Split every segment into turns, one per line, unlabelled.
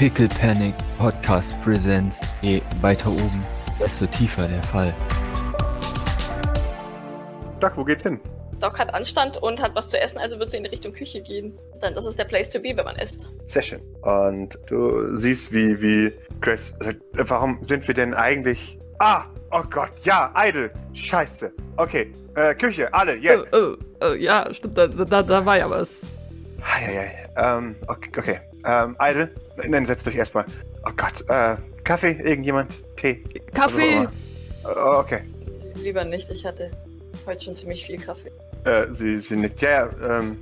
Pickle Panic Podcast Presents. Je weiter oben, desto tiefer der Fall.
Doc, wo geht's hin?
Doc hat Anstand und hat was zu essen, also wird sie in Richtung Küche gehen. Dann das ist der Place to be, wenn man isst.
Sehr schön. Und du siehst, wie, wie Grace sagt, warum sind wir denn eigentlich... Ah, oh Gott, ja, Idle. Scheiße. Okay, äh, Küche, alle, jetzt.
Oh, oh, oh, ja, stimmt, da, da, da war ja was.
Eieiei. Ähm, okay, okay. Ähm, Idle, dann setzt euch erstmal. Oh Gott, äh, Kaffee, irgendjemand? Tee?
Kaffee!
Also, oh, okay.
Lieber nicht, ich hatte heute schon ziemlich viel Kaffee.
Äh, sie, sie nickt. Ja, ja, ähm,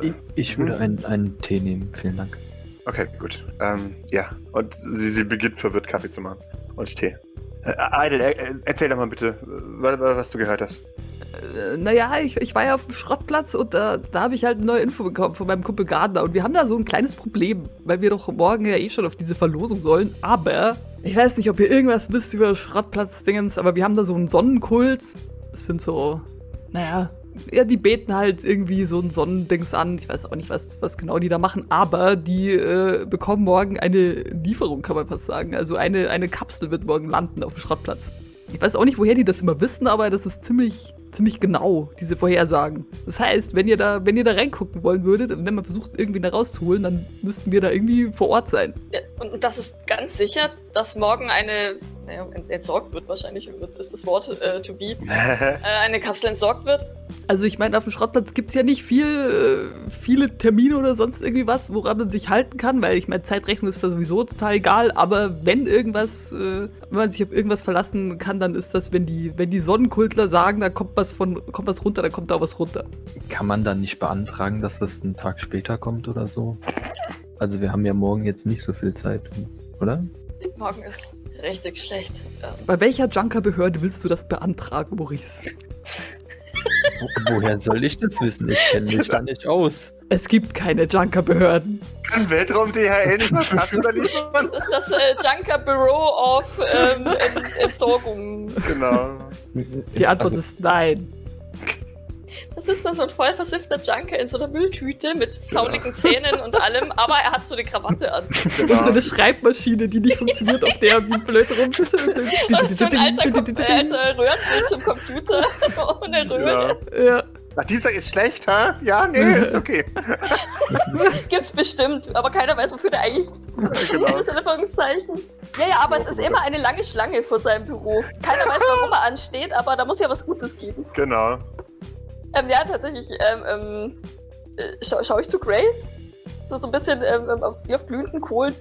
äh,
Ich, ich würde einen, einen Tee nehmen, vielen Dank.
okay, gut. Ähm, ja. Und sie, sie beginnt verwirrt Kaffee zu machen. Und Tee. Äh, Idle, äh, äh, erzähl doch mal bitte, was, was du gehört hast.
Äh, naja, ich, ich war ja auf dem Schrottplatz und da, da habe ich halt eine neue Info bekommen von meinem Kumpel Gardner. Und wir haben da so ein kleines Problem, weil wir doch morgen ja eh schon auf diese Verlosung sollen. Aber ich weiß nicht, ob ihr irgendwas wisst über Schrottplatz-Dingens, aber wir haben da so einen Sonnenkult. Es sind so, naja, ja, die beten halt irgendwie so ein Sonnendings an. Ich weiß auch nicht, was, was genau die da machen, aber die äh, bekommen morgen eine Lieferung, kann man fast sagen. Also eine, eine Kapsel wird morgen landen auf dem Schrottplatz. Ich weiß auch nicht, woher die das immer wissen, aber das ist ziemlich, ziemlich genau, diese Vorhersagen. Das heißt, wenn ihr da, wenn ihr da reingucken wollen würdet und wenn man versucht, irgendwie da rauszuholen, dann müssten wir da irgendwie vor Ort sein.
Ja, und, und das ist ganz sicher, dass morgen eine, naja, ent- entsorgt wird wahrscheinlich, ist das Wort äh, to be, äh, eine Kapsel entsorgt wird.
Also ich meine, auf dem Schrottplatz gibt's ja nicht viel, äh, viele Termine oder sonst irgendwie was, woran man sich halten kann, weil ich meine, Zeitrechnen ist da sowieso total egal, aber wenn irgendwas, äh, wenn man sich auf irgendwas verlassen kann, dann ist das, wenn die, wenn die Sonnenkultler sagen, da kommt was von, kommt was runter, dann kommt da was runter.
Kann man dann nicht beantragen, dass das einen Tag später kommt oder so? Also wir haben ja morgen jetzt nicht so viel Zeit, oder?
Morgen ist richtig schlecht.
Bei welcher Junker-Behörde willst du das beantragen, Maurice?
Wo, woher soll ich das wissen? Ich kenne mich da nicht aus.
Es gibt keine Junker-Behörden.
Kann Weltraum DHL nicht mal Taschen liefern?
das ist das äh, Junker Bureau of ähm, Ent Entsorgung.
genau.
Die Antwort
also,
ist nein.
Da sitzt dann so ein voll versiffter Junker in so einer Mülltüte mit fauligen Zähnen und allem, aber er hat so eine Krawatte an.
genau.
Und so eine Schreibmaschine, die nicht funktioniert, auf der wie blöd rum
Und so ein alter, Kom- äh, alter Röhrenbildschirmcomputer ohne Röhre.
Genau.
Ja.
Ach, dieser ist schlecht, hä? Ja, nee, ist okay.
Gibt's bestimmt, aber keiner weiß, wofür der eigentlich
genau.
das Anführungszeichen. Ja, ja, aber es ist immer eine lange Schlange vor seinem Büro. Keiner weiß, warum er ansteht, aber da muss ja was Gutes geben.
Genau.
Ähm, ja, tatsächlich, ähm, ähm, äh, schau, schau ich zu Grace? So, so ein bisschen ähm, ähm, auf, wie auf glühenden Kohlen.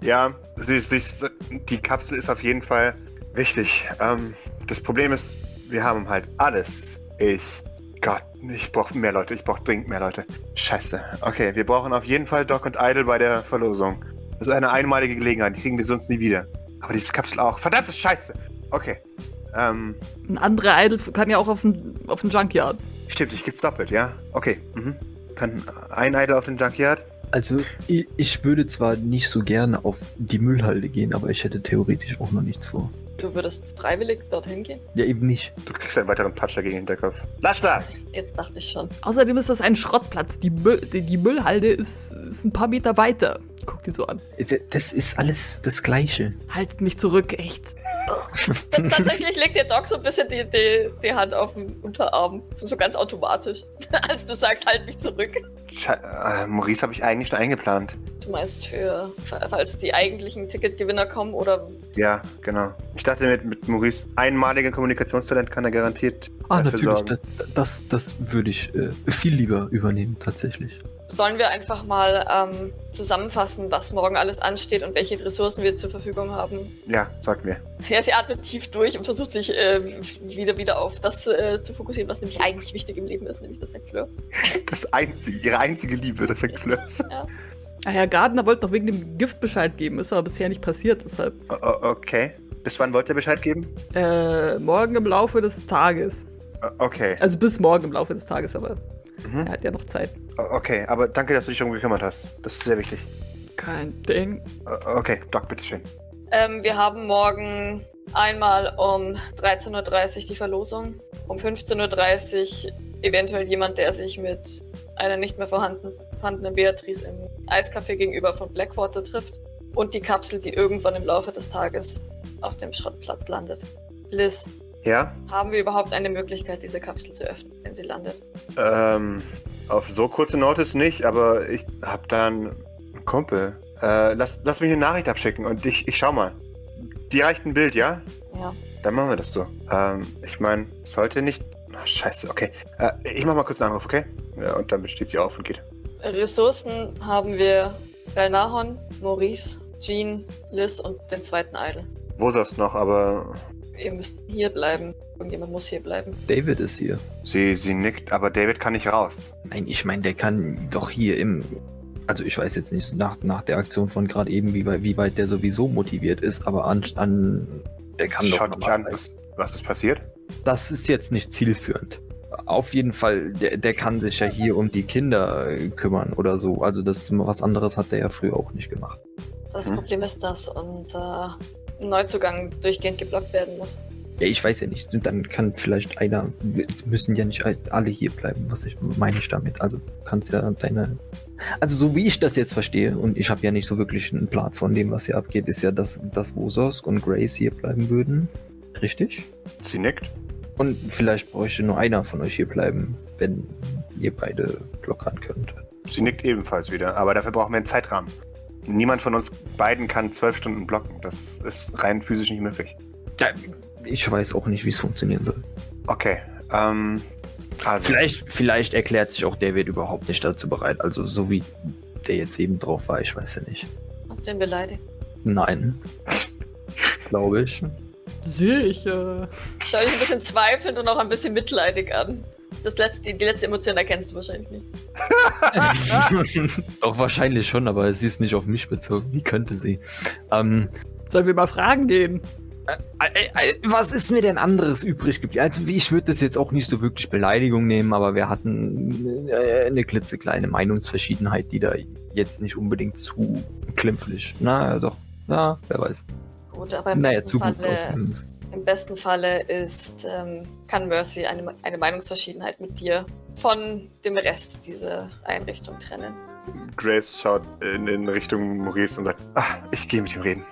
Ja, sie, sie, die Kapsel ist auf jeden Fall wichtig. Ähm, das Problem ist, wir haben halt alles. Ich. Gott, ich brauche mehr Leute. Ich brauche dringend mehr Leute. Scheiße. Okay, wir brauchen auf jeden Fall Doc und Idle bei der Verlosung. Das ist eine einmalige Gelegenheit. Die kriegen wir sonst nie wieder. Aber dieses Kapsel auch. Verdammte Scheiße. Okay. Ähm,
Ein anderer Idol kann ja auch auf den, auf den Junkyard.
Stimmt, ich gibt's doppelt, ja? Okay. Mhm. Dann ein Idle auf den Junkyard.
Also ich, ich würde zwar nicht so gerne auf die Müllhalde gehen, aber ich hätte theoretisch auch noch nichts vor.
Du würdest freiwillig dorthin gehen?
Ja, eben nicht.
Du kriegst einen weiteren Patscher gegen den Hinterkopf. Lass das!
Jetzt dachte ich schon.
Außerdem ist das ein Schrottplatz. Die, Müll, die, die Müllhalde ist, ist ein paar Meter weiter. Guck dir so an.
Das ist alles das Gleiche.
Haltet mich zurück, echt.
Tatsächlich legt der Doc so ein bisschen die, die, die Hand auf den Unterarm. So, so ganz automatisch. Als du sagst, halt mich zurück.
Sche äh, Maurice habe ich eigentlich schon eingeplant.
Du meinst für, falls die eigentlichen Ticketgewinner kommen oder
Ja, genau. Ich dachte, mit, mit Maurice einmaligen Kommunikationstalent kann er garantiert
Ah,
dafür
natürlich.
sorgen.
Das, das, das würde ich äh, viel lieber übernehmen, tatsächlich.
Sollen wir einfach mal ähm, zusammenfassen, was morgen alles ansteht und welche Ressourcen wir zur Verfügung haben?
Ja, sagt mir.
Ja, sie atmet tief durch und versucht sich äh, wieder wieder auf das äh, zu fokussieren, was nämlich eigentlich wichtig im Leben ist, nämlich das St. Fleur.
Das einzige, ihre einzige Liebe, das St. Fleurs.
Ja.
Ah, Herr Gardner wollte doch wegen dem Gift Bescheid geben, ist aber bisher nicht passiert, deshalb.
O- Okay. Bis wann wollt ihr Bescheid geben?
Äh, morgen im Laufe des Tages.
O- Okay.
Also bis morgen im Laufe des Tages, aber
Mhm.
er hat ja noch Zeit.
Okay, aber danke, dass du dich darum gekümmert hast. Das ist sehr wichtig.
Kein Ding.
Okay, Doc, bitteschön.
Ähm, wir haben morgen einmal um 13.30 Uhr die Verlosung, um 15.30 Uhr eventuell jemand, der sich mit einer nicht mehr vorhanden, vorhandenen Beatrice im Eiscafé gegenüber von Blackwater trifft. und die Kapsel, die irgendwann im Laufe des Tages auf dem Schrottplatz landet. Liz,
Ja?
haben wir überhaupt eine Möglichkeit, diese Kapsel zu öffnen, wenn sie landet?
Ähm, auf so kurze Notice nicht, aber ich hab da einen Kumpel. Äh, lass, lass mich eine Nachricht abschicken und ich, ich schau mal. Die reicht ein Bild, ja?
Ja.
Dann machen wir das so. Ähm, ich meine, sollte nicht. Ach, scheiße, okay. Äh, ich mach mal kurz einen Anruf, okay? Ja, und dann steht sie auf und geht.
Ressourcen haben wir Belnahon, Maurice, Jean, Liz und den zweiten Idol.
Wo sonst noch, aber
Ihr müsst hier bleiben. Irgendjemand muss hier bleiben.
David ist hier.
sie, sie nickt, aber David kann nicht raus.
Nein, ich meine, der kann doch hier im. Also ich weiß jetzt nicht nach, nach der Aktion von gerade eben, wie weit, wie weit der sowieso motiviert ist, aber an, an der kann
Sie
doch
schaut dich an, was, was ist passiert?
Das ist jetzt nicht zielführend. Auf jeden Fall, der, der kann sich ja hier um die Kinder kümmern oder so. Also das was anderes hat der ja früher auch nicht gemacht.
Das
Hm.
Problem ist, dass unser Neuzugang durchgehend geblockt werden muss.
Ja, ich weiß ja nicht. Dann kann vielleicht einer, es müssen ja nicht alle hier bleiben, was ich meine ich damit. Also du kannst ja deine. Also so wie ich das jetzt verstehe, und ich habe ja nicht so wirklich einen Plan von dem, was hier abgeht, ist ja, dass, dass Wososk und Grace hier bleiben würden. Richtig?
Sie nickt.
Und vielleicht bräuchte nur einer von euch hier bleiben, wenn ihr beide blockern könnt.
Sie nickt ebenfalls wieder, aber dafür brauchen wir einen Zeitrahmen. Niemand von uns beiden kann zwölf Stunden blocken. Das ist rein physisch nicht möglich.
Ja, ich weiß auch nicht, wie es funktionieren soll.
Okay. Ähm, also,
Vielleicht, vielleicht erklärt sich auch David überhaupt nicht dazu bereit. Also so wie der jetzt eben drauf war, ich weiß ja nicht.
Hast du ihn beleidigt?
Nein. Glaube ich.
Sicher.
Schau dich ein bisschen zweifelnd und auch ein bisschen mitleidig an. Das letzte, die letzte Emotion erkennst du wahrscheinlich nicht.
Doch wahrscheinlich schon, aber sie ist nicht auf mich bezogen. Wie könnte sie? Ähm,
Sollen wir mal fragen gehen?
äh, äh, was ist mir denn anderes übrig geblieben? Also ich würde das jetzt auch nicht so wirklich Beleidigung nehmen, aber wir hatten äh, eine klitzekleine Meinungsverschiedenheit, die da jetzt nicht unbedingt zu klimpflich. Na doch, na, wer weiß.
Gut, aber im
Naja,
besten
zu gut
Falle. Im besten Falle ist, ähm, kann Mercy eine, eine Meinungsverschiedenheit mit dir von dem Rest dieser Einrichtung trennen.
Grace schaut in, in Richtung Maurice und sagt, ah, ich gehe mit ihm reden.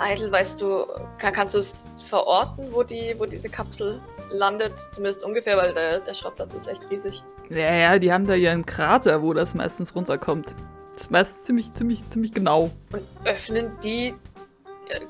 Äh, Idle, weißt du, kann, kannst du es verorten, wo, die, wo diese Kapsel landet? Zumindest ungefähr, weil der, der Schrottplatz ist echt riesig.
Ja, ja, die haben da ihren Krater, wo das meistens runterkommt. Das ist meistens ziemlich, ziemlich, ziemlich genau.
Und öffnen die,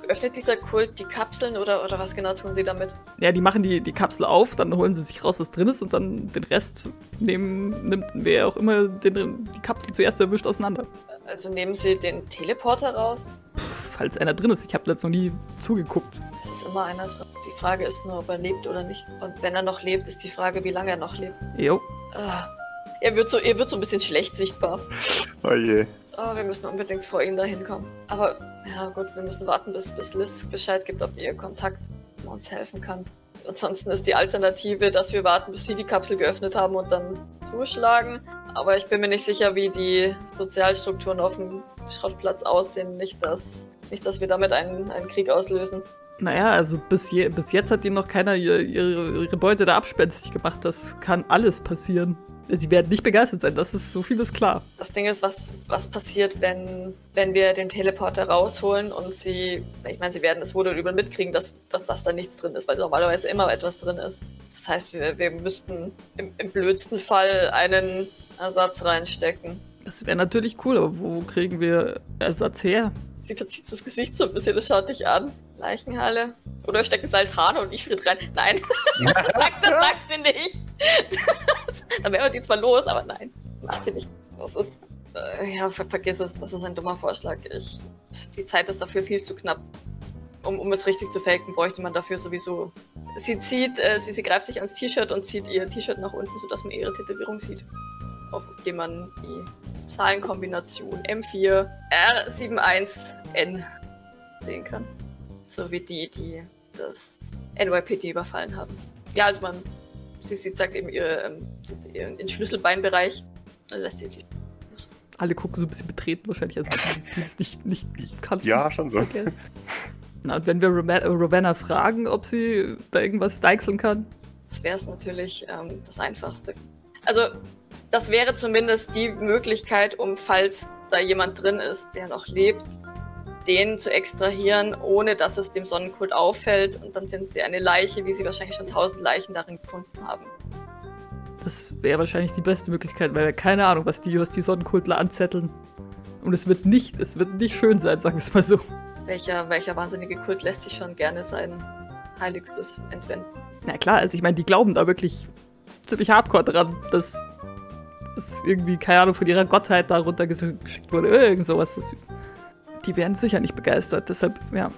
öffnet dieser Kult die Kapseln oder, oder was genau tun sie damit?
Ja, die machen die, die Kapsel auf, dann holen sie sich raus, was drin ist und dann den Rest nehmen, nimmt wer auch immer den, die Kapsel zuerst erwischt auseinander.
Also nehmen sie den Teleporter raus?
Falls einer drin ist. Ich habe jetzt noch nie zugeguckt.
Es ist immer einer drin. Die Frage ist nur, ob er lebt oder nicht. Und wenn er noch lebt, ist die Frage, wie lange er noch lebt.
Jo.
Ah, er, wird so, er wird so ein bisschen schlecht sichtbar.
Oh je.
Oh, wir müssen unbedingt vor ihn dahin kommen. Aber ja gut, wir müssen warten, bis, bis Liz Bescheid gibt, ob ihr Kontakt uns helfen kann. Ansonsten ist die Alternative, dass wir warten, bis sie die Kapsel geöffnet haben und dann zuschlagen. Aber ich bin mir nicht sicher, wie die Sozialstrukturen auf dem Schrottplatz aussehen. Nicht, dass, nicht, dass wir damit einen, einen Krieg auslösen.
Naja, also bis, je, bis jetzt hat ihnen noch keiner ihre, ihre, Beute da abspenstig gemacht. Das kann alles passieren. Sie werden nicht begeistert sein, das ist so vieles klar.
Das Ding ist, was, was passiert, wenn, wenn wir den Teleporter rausholen und sie, ich meine, sie werden es wohl oder übel mitkriegen, dass, dass, dass da nichts drin ist, weil normalerweise immer etwas drin ist. Das heißt, wir, wir müssten im, im blödsten Fall einen Ersatz reinstecken.
Das wäre natürlich cool, aber wo kriegen wir Ersatz her?
Sie verzieht das Gesicht so ein bisschen und schaut dich an. Leichenhalle. Oder stecken Saltane und Ifrit rein. Nein, sagt, das sagt sie nicht. Dann wären wir die zwar los, aber nein, das macht sie nicht. Das ist, äh, ja, ver vergiss es, das ist ein dummer Vorschlag. Ich, die Zeit ist dafür viel zu knapp. Um, um es richtig zu faken, bräuchte man dafür sowieso. Sie zieht, äh, sie, sie greift sich ans T-Shirt und zieht ihr T-Shirt nach unten, sodass man ihre Tätowierung sieht. Auf dem man die Zahlenkombination M4 R71N sehen kann. So wie die, die das NYPD überfallen haben. Ja, also man, sie, sie zeigt eben ihre, ähm, ihren, ihren Schlüsselbeinbereich. Dann lässt sie die.
Alle gucken so ein bisschen betreten wahrscheinlich, also die, es nicht, nicht, nicht kannten.
Ja, schon so.
Na, und wenn wir Roma- Ravenna fragen, ob sie da irgendwas deichseln kann?
Das wäre es natürlich ähm, das Einfachste. Also, das wäre zumindest die Möglichkeit, um, falls da jemand drin ist, der noch lebt, den zu extrahieren, ohne dass es dem Sonnenkult auffällt. Und dann finden sie eine Leiche, wie sie wahrscheinlich schon tausend Leichen darin gefunden haben.
Das wäre wahrscheinlich die beste Möglichkeit, weil keine Ahnung, was die, was die Sonnenkultler anzetteln. Und es wird nicht, es wird nicht schön sein, sagen wir es mal so.
Welcher, welcher wahnsinnige Kult lässt sich schon gerne sein Heiligstes entwenden?
Na klar, also ich meine, die glauben da wirklich ziemlich hardcore dran, dass das irgendwie, keine Ahnung, von ihrer Gottheit da runtergeschickt wurde. Irgend sowas. Das, die wären sicher nicht begeistert, deshalb, ja.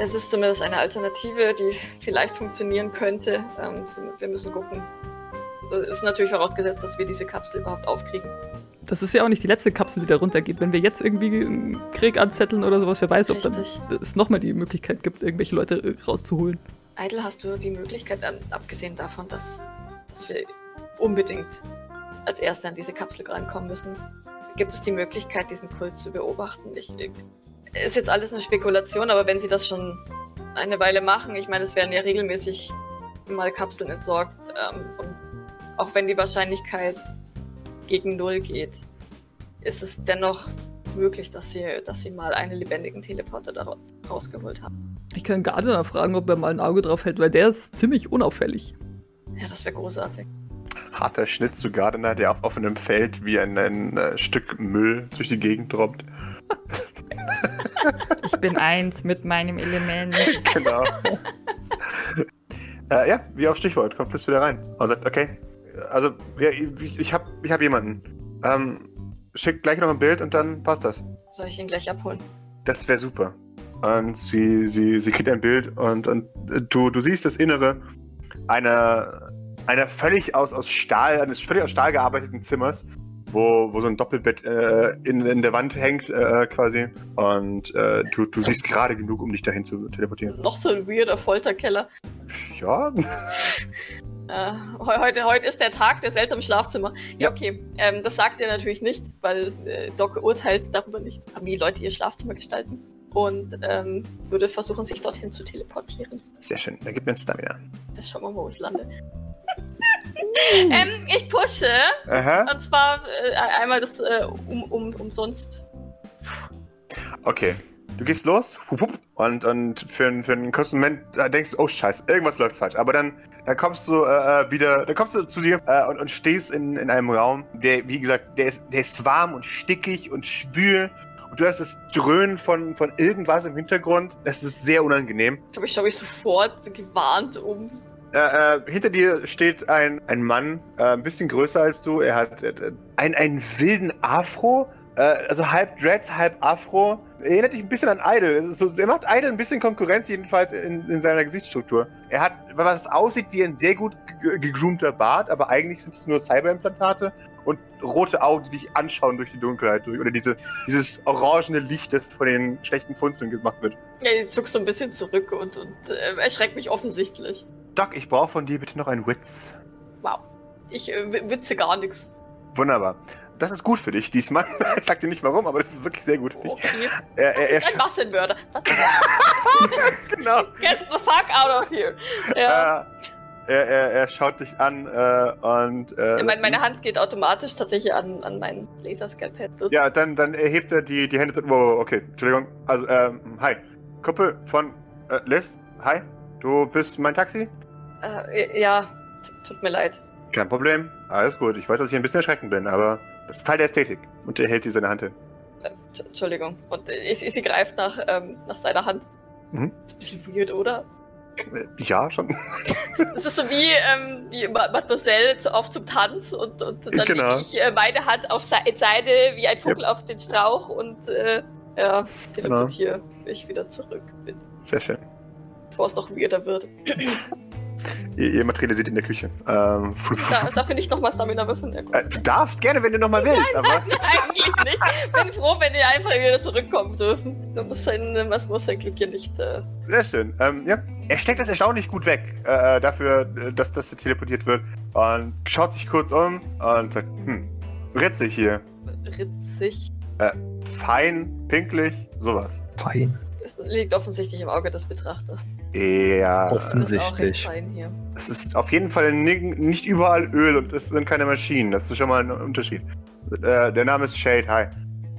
Es ist zumindest eine Alternative, die vielleicht funktionieren könnte. Ähm, wir müssen gucken. Das ist natürlich vorausgesetzt, dass wir diese Kapsel überhaupt aufkriegen.
Das ist ja auch nicht die letzte Kapsel, die da runtergeht. Wenn wir jetzt irgendwie einen Krieg anzetteln oder sowas, wer weiß, ob dann es nochmal die Möglichkeit gibt, irgendwelche Leute rauszuholen.
Eitel, hast du die Möglichkeit, abgesehen davon, dass, dass wir unbedingt als Erste an diese Kapsel rankommen müssen, gibt es die Möglichkeit, diesen Kult zu beobachten? Ich, ist jetzt alles eine Spekulation, aber wenn sie das schon eine Weile machen, ich meine, es werden ja regelmäßig mal Kapseln entsorgt ähm, und auch wenn die Wahrscheinlichkeit gegen Null geht, ist es dennoch möglich, dass sie, dass sie mal einen lebendigen Teleporter da rausgeholt haben.
Ich kann Gardner fragen, ob er mal ein Auge drauf hält, weil der ist ziemlich unauffällig.
Ja, das wäre großartig.
Harter Schnitt zu Gardner, der auf offenem Feld wie ein, ein äh, Stück Müll durch die Gegend droppt.
ich bin eins mit meinem Element.
genau. äh, ja, wie auf Stichwort, kommt Fritz wieder rein und sagt, okay, also ja, ich habe ich hab jemanden. Ähm, schickt gleich noch ein Bild und dann passt das.
Soll ich ihn gleich abholen?
Das wäre super. Und sie, sie, sie kriegt ein Bild und, und du, du siehst das Innere einer, einer völlig aus, aus Stahl, eines völlig aus Stahl gearbeiteten Zimmers, wo, wo so ein Doppelbett äh, in, in der Wand hängt, äh, quasi. Und äh, du, du siehst gerade genug, um dich dahin zu teleportieren.
Noch so ein weirder Folterkeller.
Ja.
Äh, heute, heute ist der Tag der seltsamen Schlafzimmer. Ja, okay. Ähm, das sagt ihr natürlich nicht, weil äh, Doc urteilt darüber nicht, wie Leute ihr Schlafzimmer gestalten. Und ähm, würde versuchen, sich dorthin zu teleportieren.
Sehr schön. Da gibt mir ein Stamina.
Ja, schauen wir mal, wo ich lande. ähm, ich pushe. Aha. Und zwar äh, einmal das äh, um, um, umsonst.
Okay. Du gehst los und, und für, für einen kurzen Moment denkst du, oh scheiße, irgendwas läuft falsch. Aber dann, dann kommst du äh, äh, wieder, dann kommst du zu dir äh, und, und stehst in, in einem Raum, der, wie gesagt, der ist, der ist warm und stickig und schwül. Und du hast das Dröhnen von, von irgendwas im Hintergrund. Das ist sehr unangenehm.
Ich glaube, ich schaue mich sofort gewarnt um.
Äh, äh, hinter dir steht ein, ein Mann, äh, ein bisschen größer als du. Er hat äh, einen, einen wilden Afro, äh, also halb Dreads, halb Afro. Erinnert dich ein bisschen an Idol. Er macht Idol ein bisschen Konkurrenz, jedenfalls in, in, seiner Gesichtsstruktur. Er hat, was aussieht wie ein sehr gut gegroomter Bart, aber eigentlich sind es nur Cyberimplantate und rote Augen, die dich anschauen durch die Dunkelheit. Durch, oder diese, dieses orangene Licht, das von den schlechten Funzeln gemacht wird.
Ja, ich zuck so ein bisschen zurück und, und äh, erschreckt mich offensichtlich.
Doc, ich brauche von dir bitte noch einen Witz.
Wow. Ich äh, witze gar nichts.
Wunderbar. Das ist gut für dich diesmal. ich sag dir nicht warum, aber das ist wirklich sehr gut für dich. Okay.
Er, er, er das ist ein Massenmörder. genau. Get the fuck out of here. Ja.
Äh, er, er, er, schaut dich an äh, und. Äh,
meine, meine Hand geht automatisch tatsächlich an, an mein Laserscalpell.
Ja, dann, dann erhebt er die, die Hände. Wow, okay, Entschuldigung. Also, ähm, hi. Kumpel von äh, Liz, hi. Du bist mein Taxi?
Äh, ja, tut mir leid.
Kein Problem. Alles gut. Ich weiß, dass ich ein bisschen erschreckend bin, aber das ist Teil der Ästhetik. Und er hält dir seine Hand hin.
Äh, Entschuldigung. Und ich, sie greift nach, ähm, nach seiner Hand. Mhm. ist ein bisschen weird, oder?
Äh, ja, schon.
Das ist so wie, ähm, wie Mademoiselle zu, auf zum Tanz und, und dann genau. ich äh, meine Hand auf seine wie ein Vogel yep. auf den Strauch und äh, ja, teleportiere genau. ich wieder zurück. Bin.
Sehr schön.
Bevor es noch weirder wird.
Ihr, ihr materialisiert in der Küche. Ähm,
da, darf ich nicht nochmal Stamina würfeln?
Ja, äh, du darfst gerne, wenn du nochmal willst.
Nein,
aber...
nein, eigentlich nicht. Bin froh, wenn ihr einfach wieder zurückkommen dürfen. Da muss sein, was muss sein Glück hier nicht. Äh...
Sehr schön. Ähm, ja. Er steckt das erstaunlich gut weg, äh, äh dafür, äh, dass das teleportiert wird. Und schaut sich kurz um und sagt, hm, ritzig hier.
Ritzig?
Äh, fein, pinklich, sowas.
Fein.
Es liegt offensichtlich im Auge des Betrachters.
Ja,
offensichtlich.
Das ist,
es ist auf jeden Fall nicht überall Öl und es sind keine Maschinen. Das ist schon mal ein Unterschied. Äh, der Name ist Shade, hi.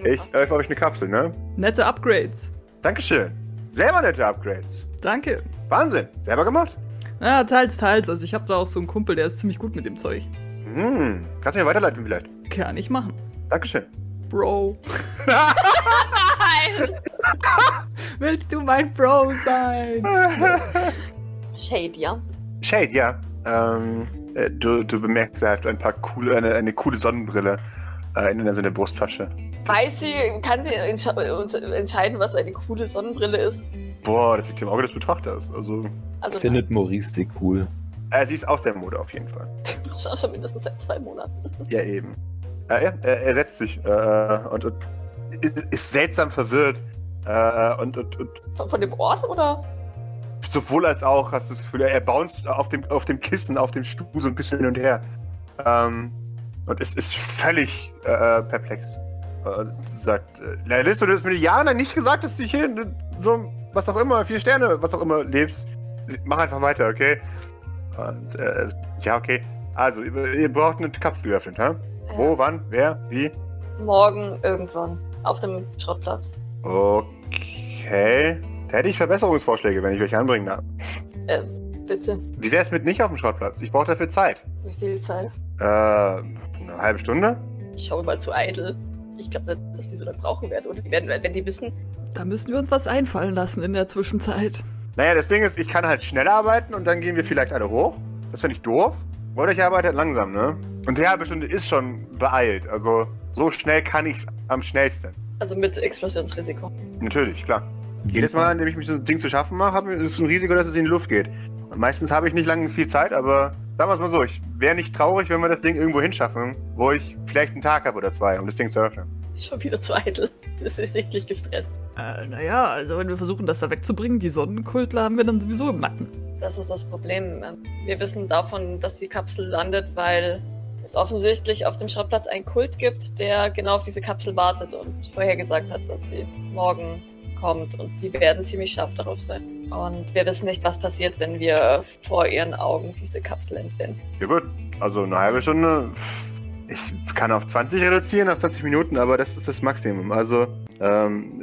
Ich öffne euch eine Kapsel, ne?
Nette Upgrades.
Dankeschön. Selber nette Upgrades.
Danke.
Wahnsinn. Selber gemacht?
Ja, teils, teils. Also ich habe da auch so einen Kumpel, der ist ziemlich gut mit dem Zeug.
Hm. Kannst du mir weiterleiten vielleicht?
Kann ich machen.
Dankeschön.
Bro.
Nein!
Willst du mein Bro sein?
Shade, ja.
Shade, ja. Ähm, äh, du, du bemerkst, er hat ein paar coole, eine, eine coole Sonnenbrille äh, in seiner Brusttasche.
Weiß sie, kann sie entsche entscheiden, was eine coole Sonnenbrille ist?
Boah, das liegt im Auge des Betrachters. Also,
Also
Findet Maurice die cool.
äh, sie ist aus der Mode auf jeden Fall.
schon, schon mindestens seit zwei Monaten.
Ja, eben. Äh, ja, er, er setzt sich äh, und, und ist, ist seltsam verwirrt. Äh, und, und, und
Von, von dem Ort oder?
sowohl als auch hast du das Gefühl, er bounced auf dem, auf dem Kissen, auf dem Stuhl so ein bisschen hin und her. Ähm, und es ist völlig äh, perplex. Äh, sagt, äh, Liz, du hast mir Jahre nicht gesagt, dass du hier in so, was auch immer, vier Sterne, was auch immer lebst. Mach einfach weiter, okay? Und, äh, ja, okay. Also, ihr, ihr braucht eine Kapsel geöffnet, hä? Wo, wann, wer, wie?
Morgen irgendwann. Auf dem Schrottplatz.
Okay. Da hätte ich Verbesserungsvorschläge, wenn ich euch anbringen darf.
Äh, bitte.
Wie wär's mit nicht auf dem Schrottplatz? Ich brauche dafür Zeit.
Wie viel Zeit?
Äh, eine halbe Stunde?
Ich schaue mal zu eitel. Ich glaube nicht, dass die so lange brauchen werden. Oder die werden, wenn die wissen,
Da müssen wir uns was einfallen lassen in der Zwischenzeit.
Naja, das Ding ist, ich kann halt schnell arbeiten und dann gehen wir vielleicht alle hoch. Das finde ich doof. Oder ich arbeite halt langsam, ne? Und die halbe Stunde ist schon beeilt. Also, so schnell kann ich's am schnellsten.
Also mit Explosionsrisiko.
Natürlich, klar. Jedes Mal, indem ich mich so ein Ding zu schaffen mache, ist es ein Risiko, dass es in die Luft geht. Und meistens habe ich nicht lange viel Zeit, aber sagen wir es mal so, ich wäre nicht traurig, wenn wir das Ding irgendwo hinschaffen, wo ich vielleicht einen Tag habe oder zwei, um das Ding zu öffnen.
Schon wieder zu eitel. Das ist sichtlich gestresst.
Äh, naja, also wenn wir versuchen, das da wegzubringen, die Sonnenkultler haben wir dann sowieso im Nacken.
Das ist das Problem. Wir wissen davon, dass die Kapsel landet, weil es offensichtlich auf dem Schrottplatz einen Kult gibt, der genau auf diese Kapsel wartet und vorhergesagt hat, dass sie morgen kommt und die werden ziemlich scharf darauf sein. Und wir wissen nicht, was passiert, wenn wir vor ihren Augen diese Kapsel entwenden.
Ja gut, also eine halbe Stunde. Ich kann auf 20 reduzieren, auf 20 Minuten, aber das ist das Maximum. Also, ähm,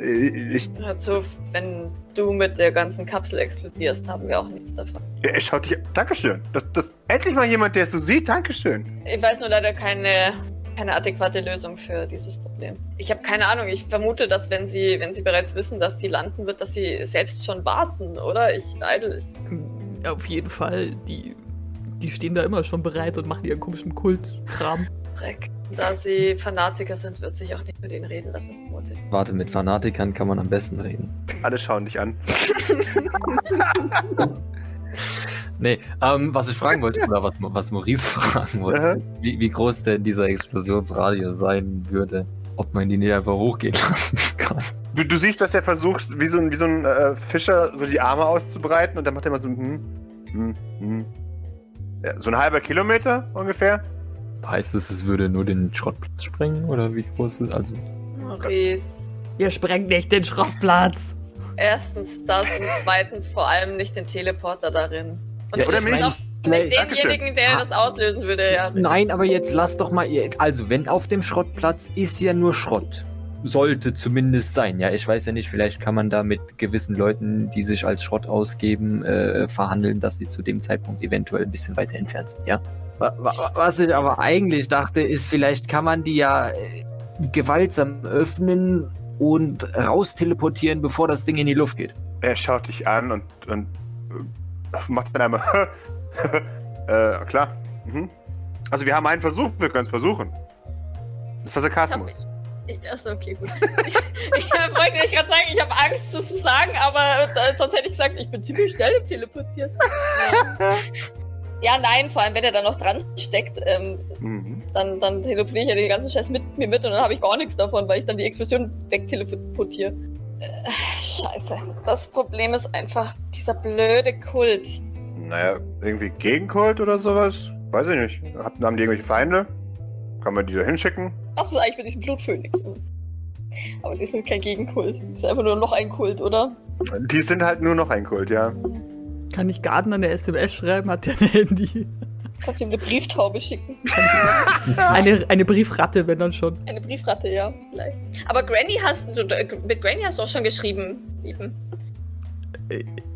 ich,
Hör zu, wenn du mit der ganzen Kapsel explodierst, haben wir auch nichts davon.
er schaut dich. Dankeschön. Das, das, endlich mal jemand, der es so sieht. Dankeschön.
Ich weiß nur leider keine, keine adäquate Lösung für dieses Problem. Ich habe keine Ahnung. Ich vermute, dass wenn sie, wenn sie bereits wissen, dass die landen wird, dass sie selbst schon warten, oder? Ich, Idle, ich,
Ja, auf jeden Fall, die, die stehen da immer schon bereit und machen ihren komischen Kultkram.
Dreck. Da sie Fanatiker sind, wird sich auch nicht mit denen reden lassen, vermute ich.
Warte, mit Fanatikern kann man am besten reden.
Alle schauen dich an.
Nee, ähm, was ich fragen wollte, oder was, was Maurice fragen wollte, wie, wie groß denn dieser Explosionsradius sein würde, ob man die nicht einfach hochgehen lassen kann.
Du, du siehst, dass er versucht, wie so ein, wie so ein äh, Fischer so die Arme auszubreiten und dann macht er mal so ein hm, hm, hm. Ja, so ein halber Kilometer ungefähr.
Heißt es, es würde nur den Schrottplatz sprengen, oder wie groß ist also?
Maurice.
Ihr sprengt nicht den Schrottplatz.
Erstens das und zweitens vor allem nicht den Teleporter darin. Und
Ja,
oder
ich
mich-
auch
Nein,
nicht denjenigen, der das auslösen würde, ja.
Nein, aber jetzt lass doch mal. Also, wenn auf dem Schrottplatz ist ja nur Schrott. Sollte zumindest sein. Ja, ich weiß ja nicht, vielleicht kann man da mit gewissen Leuten, die sich als Schrott ausgeben, äh, verhandeln, dass sie zu dem Zeitpunkt eventuell ein bisschen weiter entfernt sind. Ja. Wa- wa- Was ich aber eigentlich dachte, ist, vielleicht kann man die ja äh, gewaltsam öffnen und raus teleportieren, bevor das Ding in die Luft geht.
Er schaut dich an und, und äh, macht dann einmal. äh, klar. Mhm. Also, wir haben einen Versuch, wir können es versuchen. Das war Sarkasmus.
Ich, achso, okay, gut. Ich, ich wollte nicht gerade sagen, ich habe Angst, das zu sagen, aber äh, sonst hätte ich gesagt, ich bin ziemlich schnell im Teleportieren. Ja. Ja, nein, vor allem, wenn er da noch dran steckt, ähm,
Mhm.
dann, dann teleportiere ich ja den ganzen Scheiß mit mir mit und dann habe ich gar nichts davon, weil ich dann die Explosion wegteleportiere. Äh, scheiße. Das Problem ist einfach dieser blöde Kult.
Naja, irgendwie Gegenkult oder sowas? Weiß ich nicht. Haben die irgendwelche Feinde? Kann man die da hinschicken?
Was ist eigentlich mit diesem Blutphönix? Aber die sind kein Gegenkult. Das ist einfach nur noch ein Kult, oder?
Die sind halt nur noch ein Kult, ja.
Kann ich Garten an der SMS schreiben? Hat der ein Handy?
Kannst ihm eine Brieftaube schicken.
Eine, eine Briefratte, wenn dann schon.
Eine Briefratte, ja, vielleicht. Aber Granny hast du, mit Granny hast du auch schon geschrieben, Lieben.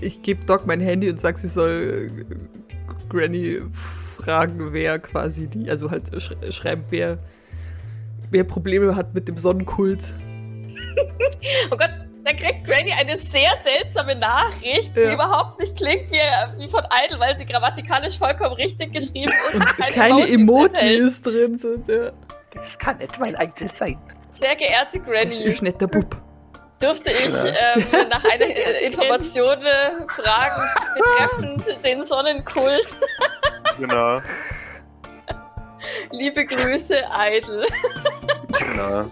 Ich gebe Doc mein Handy und sag, sie soll äh, Granny fragen, wer quasi die, also halt sch schreiben, wer, wer Probleme hat mit dem Sonnenkult.
Oh Gott, dann kriegt Granny eine sehr seltsame Nachricht, die
Ja.
überhaupt nicht klingt wie, wie von Idle, weil sie grammatikalisch vollkommen richtig geschrieben ist.
Und
keine
keine
Emojis.
Emojis drin sind. Ja.
Das kann nicht mein Eitel sein.
Sehr geehrte
Das
Granny,
ist netter Bub.
dürfte ich ähm, nach einer Information äh, fragen betreffend den Sonnenkult.
Genau,
Liebe Grüße, Idle.
genau.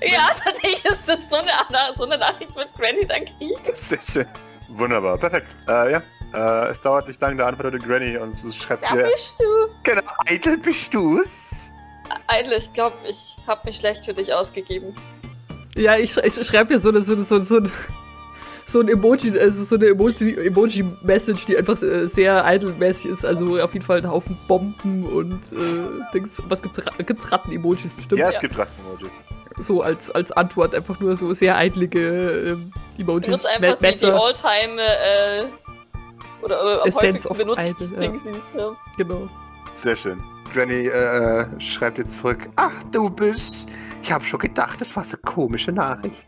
Ja, tatsächlich ist das so eine, so eine Nachricht wird Granny dann kriegen.
Sehr schön. Wunderbar, perfekt. Äh, ja, äh, es dauert nicht lange, da antwortet Granny und sie schreibt
Wer
dir,
bist du?
genau, Eitel bist du's?
Idle, ich glaube, ich habe mich schlecht für dich ausgegeben.
Ja, ich, ich schreibe hier so, eine, so, eine, so, so, ein, so ein Emoji, also so eine Emoji- Emoji-Message, die einfach äh, sehr idle-mäßig ist. Also auf jeden Fall ein Haufen Bomben und äh, Dings. Was gibt's? Ra gibt's Ratten-Emojis bestimmt?
Ja, es
Ja.
gibt Ratten-Emoji.
So als, als Antwort einfach nur so sehr eidelige ähm,
Du
Emojis.
nutzt einfach die, die All-Time äh, oder, oder am
Essence
häufigsten benutzt
Idle, ja.
Dingsies. Ja.
genau.
Sehr schön. Granny äh, äh, schreibt jetzt zurück, ach du bist, ich habe schon gedacht, das war so komische Nachricht.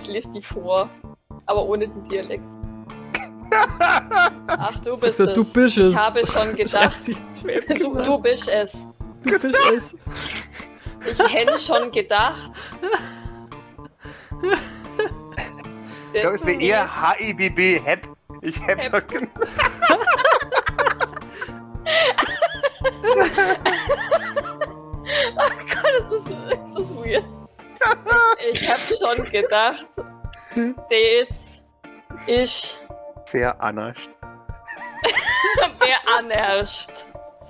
Ich lese die vor, aber ohne den Dialekt. Ach, du bist
er,
es.
du bist es.
Ich habe schon gedacht, du, du bist es.
du bist es.
Ich hätte schon gedacht.
Ich glaube, es wäre eher HIBB, HEP. Ich hab
Hep.
noch gen-
Oh Gott, ist das, ist das weird. Ich, ich hab schon gedacht, das ist
Fair Anascht.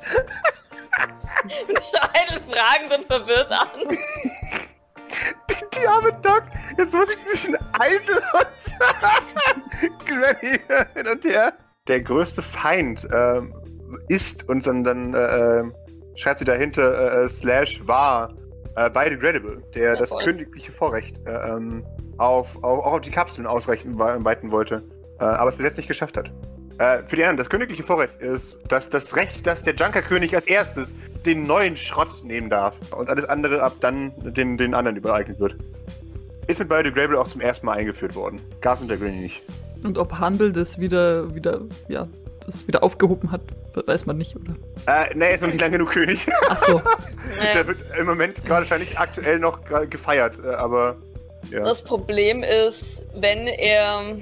wer anerst. Scheidel fragend und verwirrt an.
Die arme Doc, jetzt muss ich zwischen Idle und Granny hin und her. Der größte Feind ähm, ist und dann, dann äh, äh, schreibt sie dahinter äh, äh, slash war äh, beide Gradible, der
Ja,
das
voll.
königliche Vorrecht äh, ähm, auf, auf, auch auf die Kapseln ausreichen wei- weiten wollte, äh, aber es bis jetzt nicht geschafft hat. Äh, für die anderen, das königliche Vorrecht ist, dass das Recht, dass der Junkerkönig als erstes den neuen Schrott nehmen darf und alles andere ab dann den, den anderen übereignet wird. Ist mit Biodegradable auch zum ersten Mal eingeführt worden. Gab es unter Granny nicht.
Und ob Handel das wieder, wieder, ja, das wieder aufgehoben hat, weiß man nicht, oder?
Äh, ne, er ist noch nicht lange genug König.
Ach so.
Der wird im Moment gerade wahrscheinlich aktuell noch gefeiert, äh, aber ja.
das Problem ist, wenn er.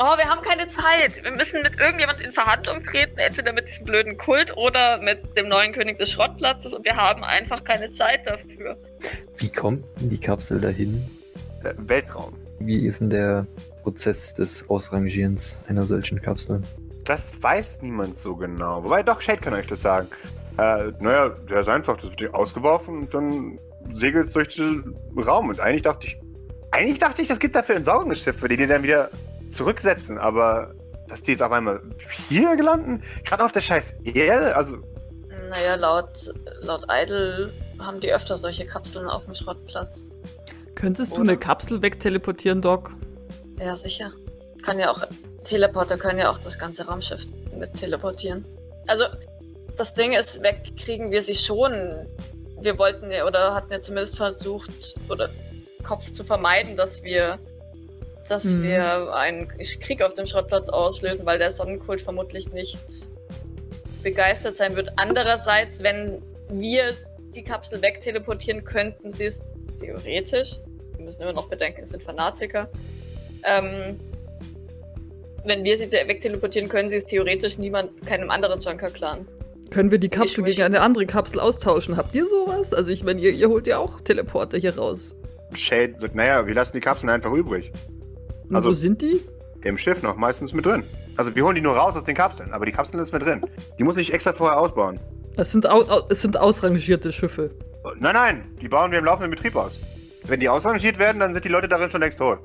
Oh, wir haben keine Zeit. Wir müssen mit irgendjemand in Verhandlung treten, entweder mit diesem blöden Kult oder mit dem neuen König des Schrottplatzes und wir haben einfach keine Zeit dafür.
Wie kommt denn die Kapsel dahin?
Äh, Weltraum.
Wie ist denn der Prozess des Ausrangierens einer solchen Kapsel?
Das weiß niemand so genau. Wobei doch, Shade kann euch das sagen. Äh, naja, der ist einfach, das wird ausgeworfen und dann segelt es durch den Raum. Und eigentlich dachte ich, eigentlich dachte ich, das gibt dafür Entsorgungsschiffe, die die dann wieder zurücksetzen, aber dass die jetzt auf einmal hier gelanden, gerade auf der scheiß Erde, also
Naja, laut, laut Idle haben die öfter solche Kapseln auf dem Schrottplatz.
Könntest du
Oder?
eine Kapsel wegteleportieren, Doc?
Ja, sicher. Kann ja auch. Teleporter können ja auch das ganze Raumschiff mit teleportieren. Also, das Ding ist, wegkriegen wir sie schon. Wir wollten ja, oder hatten ja zumindest versucht, oder Kopf zu vermeiden, dass wir, dass
Mhm.
wir einen Krieg auf dem Schrottplatz auslösen, weil der Sonnenkult vermutlich nicht begeistert sein wird. Andererseits, wenn wir die Kapsel wegteleportieren könnten, sie ist theoretisch, wir müssen immer noch bedenken, es sind Fanatiker, ähm, wenn wir sie wegteleportieren, können sie es theoretisch niemand, keinem anderen Junker-Clan.
Können wir die Kapsel gegen eine andere Kapsel austauschen? Habt ihr sowas? Also ich meine, ihr, ihr holt ja auch Teleporter hier raus.
Shade sagt, naja, wir lassen die Kapseln einfach übrig.
Und
Also-
wo sind die?
Im Schiff noch, meistens mit drin. Also wir holen die nur raus aus den Kapseln, aber die Kapseln ist mit drin. Die muss ich extra vorher ausbauen.
Es sind, au, au, es sind ausrangierte Schiffe.
Nein, nein, die bauen wir im laufenden Betrieb aus. Wenn die ausrangiert werden, dann sind die Leute darin schon längst tot.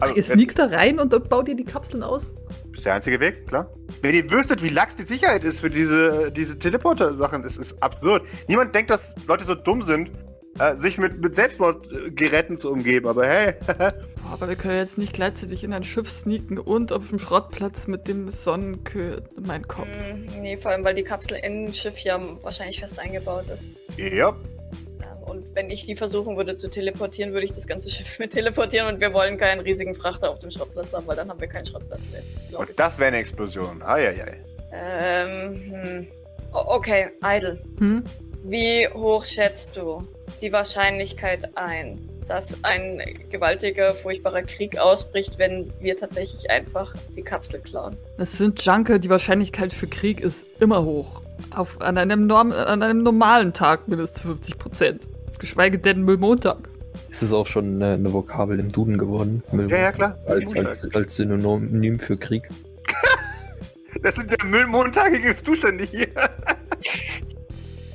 Also,
ihr sneakt da rein und dann baut ihr die Kapseln aus?
ist der einzige Weg, klar. Wenn ihr wüsstet, wie lax die Sicherheit ist für diese, diese Teleporter-Sachen, es ist absurd. Niemand denkt, dass Leute so dumm sind, äh, sich mit, mit Selbstmordgeräten zu umgeben, aber hey.
Aber wir können jetzt nicht gleichzeitig in ein Schiff sneaken und auf dem Schrottplatz mit dem Sonnenkö... Mein Kopf.
Mm, Nee, vor allem, weil die Kapsel in dem Schiff ja wahrscheinlich fest eingebaut ist.
ja.
Ähm, Und wenn ich die versuchen würde zu teleportieren, würde ich das ganze Schiff mit teleportieren und wir wollen keinen riesigen Frachter auf dem Schrottplatz haben, weil dann haben wir keinen Schrottplatz mehr.
Und
ich.
das wäre eine Explosion. Eieiei.
Ähm, hm. O- Okay, Idle.
Hm?
Wie hoch schätzt du die Wahrscheinlichkeit ein, dass ein gewaltiger, furchtbarer Krieg ausbricht, wenn wir tatsächlich einfach die Kapsel klauen?
Das sind Junker, die Wahrscheinlichkeit für Krieg ist immer hoch. Auf, an, einem Norm, an einem normalen Tag mindestens 50 Prozent. Geschweige denn Müllmontag.
Ist es auch schon eine, eine Vokabel im Duden geworden?
Ja, ja, klar.
Als, als, als Synonym für Krieg.
Das sind ja müllmontagige Zustände hier.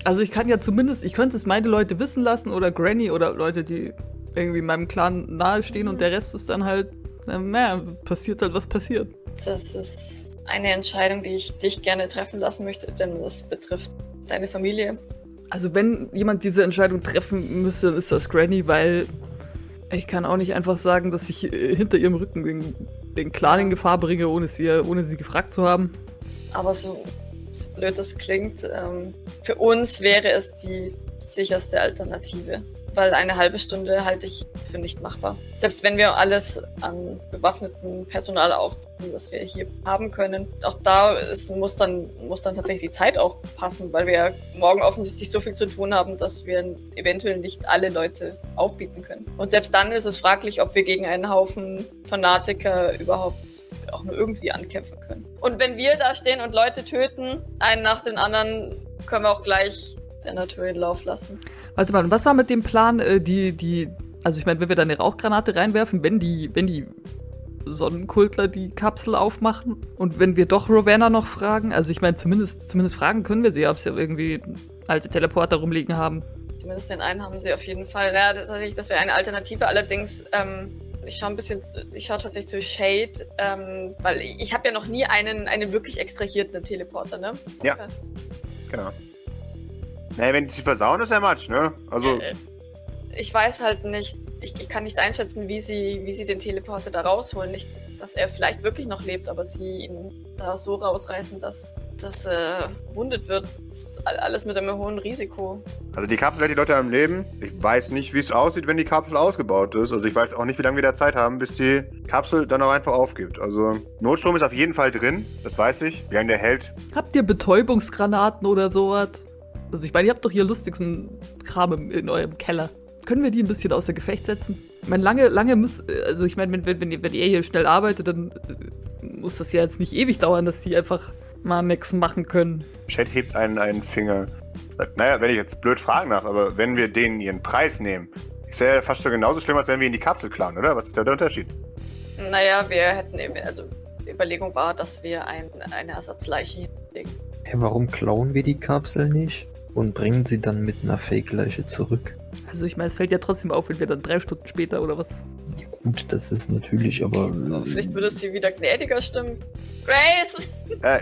Also ich kann ja zumindest, ich könnte es meine Leute wissen lassen oder Granny oder Leute, die irgendwie meinem Clan nahestehen und der Rest ist dann halt, na, naja, passiert halt, was passiert.
Das ist eine Entscheidung, die ich dich gerne treffen lassen möchte, denn es betrifft deine Familie.
Also wenn jemand diese Entscheidung treffen müsste, dann ist das Granny, weil ich kann auch nicht einfach sagen, dass ich äh, hinter ihrem Rücken den, den Clan in Gefahr bringe, ohne sie, ohne sie gefragt zu haben.
Aber so, so blöd das klingt, ähm, für uns wäre es die sicherste Alternative. Weil eine halbe Stunde halte ich für nicht machbar. Selbst wenn wir alles an bewaffneten Personal aufbauen, das wir hier haben können, auch da ist, muss, dann, muss dann tatsächlich die Zeit auch passen, weil wir morgen offensichtlich so viel zu tun haben, dass wir eventuell nicht alle Leute aufbieten können. Und selbst dann ist es fraglich, ob wir gegen einen Haufen Fanatiker überhaupt auch nur irgendwie ankämpfen können. Und wenn wir da stehen und Leute töten, einen nach den anderen, können wir auch gleich der Natur in Lauf lassen.
Warte mal, was war mit dem Plan, äh, die, die, also ich meine, wenn wir da eine Rauchgranate reinwerfen, wenn die, wenn die Sonnenkultler die Kapsel aufmachen und wenn wir doch Rowena noch fragen, also ich meine, zumindest, zumindest fragen können wir sie, ob sie irgendwie alte Teleporter rumliegen haben.
Zumindest den einen haben sie auf jeden Fall. Ja, tatsächlich, das wäre eine Alternative. Allerdings, ähm, ich schaue ein bisschen, zu- ich schaue tatsächlich zu Shade, ähm, weil ich, ich habe ja noch nie einen, einen wirklich extrahierten Teleporter, ne?
Ja. Genau. Naja, wenn die sie versauen, ist ja Matsch, ne? Also,
Äh, Ich weiß halt nicht, ich, ich kann nicht einschätzen, wie sie, wie sie den Teleporter da rausholen. Nicht, dass er vielleicht wirklich noch lebt, aber sie ihn da so rausreißen, dass das äh, wundet wird. Das ist all- alles mit einem hohen Risiko.
also die Kapsel hält die Leute am Leben. Ich weiß nicht, wie es aussieht, wenn die Kapsel ausgebaut ist. Also ich weiß auch nicht, wie lange wir da Zeit haben, bis die Kapsel dann auch einfach aufgibt. Also Notstrom ist auf jeden Fall drin, das weiß ich. Wie lange der hält,
Habt ihr Betäubungsgranaten oder sowas? Also ich meine, ihr habt doch hier lustigsten Kram im, in eurem Keller. Können wir die ein bisschen außer Gefecht setzen? Ich meine, lange, lange muss, also ich meine, wenn, wenn, wenn, ihr- wenn ihr hier schnell arbeitet, dann äh, muss das ja jetzt nicht ewig dauern, dass die einfach mal nichts machen können.
Chat hebt einen, einen Finger. Sagt, naja, wenn ich jetzt blöd fragen darf, aber wenn wir denen ihren Preis nehmen, ist ja fast schon genauso schlimm, als wenn wir ihnen die Kapsel klauen, oder? Was ist da der Unterschied?
Naja, wir hätten eben, also die Überlegung war, dass wir ein, eine Ersatzleiche hinlegen.
Hä, warum klauen wir die Kapsel nicht und bringen sie dann mit einer Fake-Leiche zurück?
Also ich meine, es fällt ja trotzdem auf, wenn wir dann drei Stunden später oder was.
Ja, gut, das ist natürlich, aber.
Vielleicht würde sie wieder gnädiger stimmen. Grace!
Äh,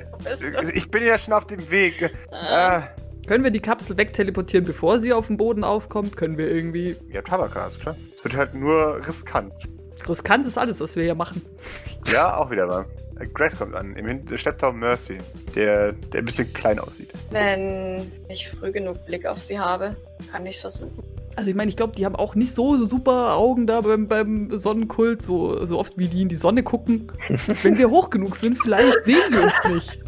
ich bin ja schon auf dem Weg.
Ah.
Äh,
Können wir die Kapsel wegteleportieren, bevor sie auf den Boden aufkommt? Können wir irgendwie.
ihr habt Tabakas, klar. Es wird halt nur riskant.
Riskant ist alles, was wir hier machen.
Ja, auch wieder mal. Grace kommt an, im Hin- Schlepptau Mercy, der, der ein bisschen klein aussieht.
Wenn ich früh genug Blick auf sie habe, kann ich es versuchen.
Also ich meine, ich glaube, die haben auch nicht so super Augen da beim, beim Sonnenkult, so, so oft wie die in die Sonne gucken. Wenn wir hoch genug sind, vielleicht sehen sie uns nicht.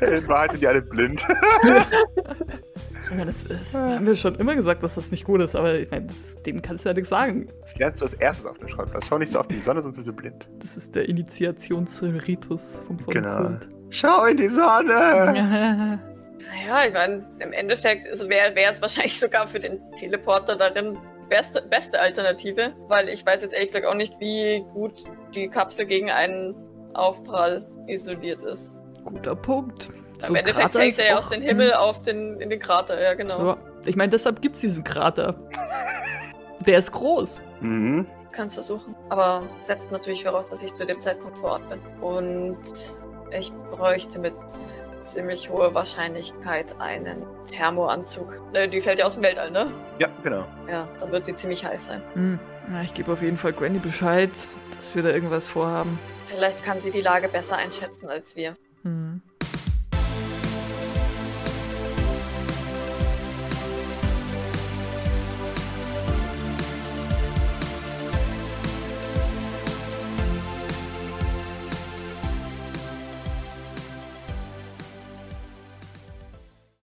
In Wahrheit sind die alle blind.
Ich meine, das, ist, haben wir schon immer gesagt, dass das nicht gut ist, aber ich meine, das, denen kannst du ja nichts sagen.
Das lernst du als erstes auf dem Schreibplatz. Schau nicht so auf die Sonne, sonst bist du blind.
Das ist der Initiationsritus vom Sonnenkult.
Schau in die Sonne!
Genau.
Naja, ich meine, im Endeffekt wäre wär es wahrscheinlich sogar für den Teleporter darin beste, beste Alternative, weil ich weiß jetzt ehrlich gesagt auch nicht, wie gut die Kapsel gegen einen Aufprall isoliert ist.
Guter Punkt.
Im Endeffekt
Krater
fällt er ja aus dem Himmel auf den, in den Krater, ja genau.
Ja, ich meine, deshalb gibt es diesen Krater. Der ist groß.
Mhm.
Kann's versuchen. Aber setzt natürlich voraus, dass ich zu dem Zeitpunkt vor Ort bin. Und ich bräuchte mit ziemlich hoher Wahrscheinlichkeit einen Thermoanzug. Die fällt ja aus dem Weltall, ne?
Ja, genau.
Ja, dann wird sie ziemlich heiß sein.
Hm. Na, ich gebe auf jeden Fall Granny Bescheid, dass wir da irgendwas vorhaben.
Vielleicht kann sie die Lage besser einschätzen als wir.
Hm.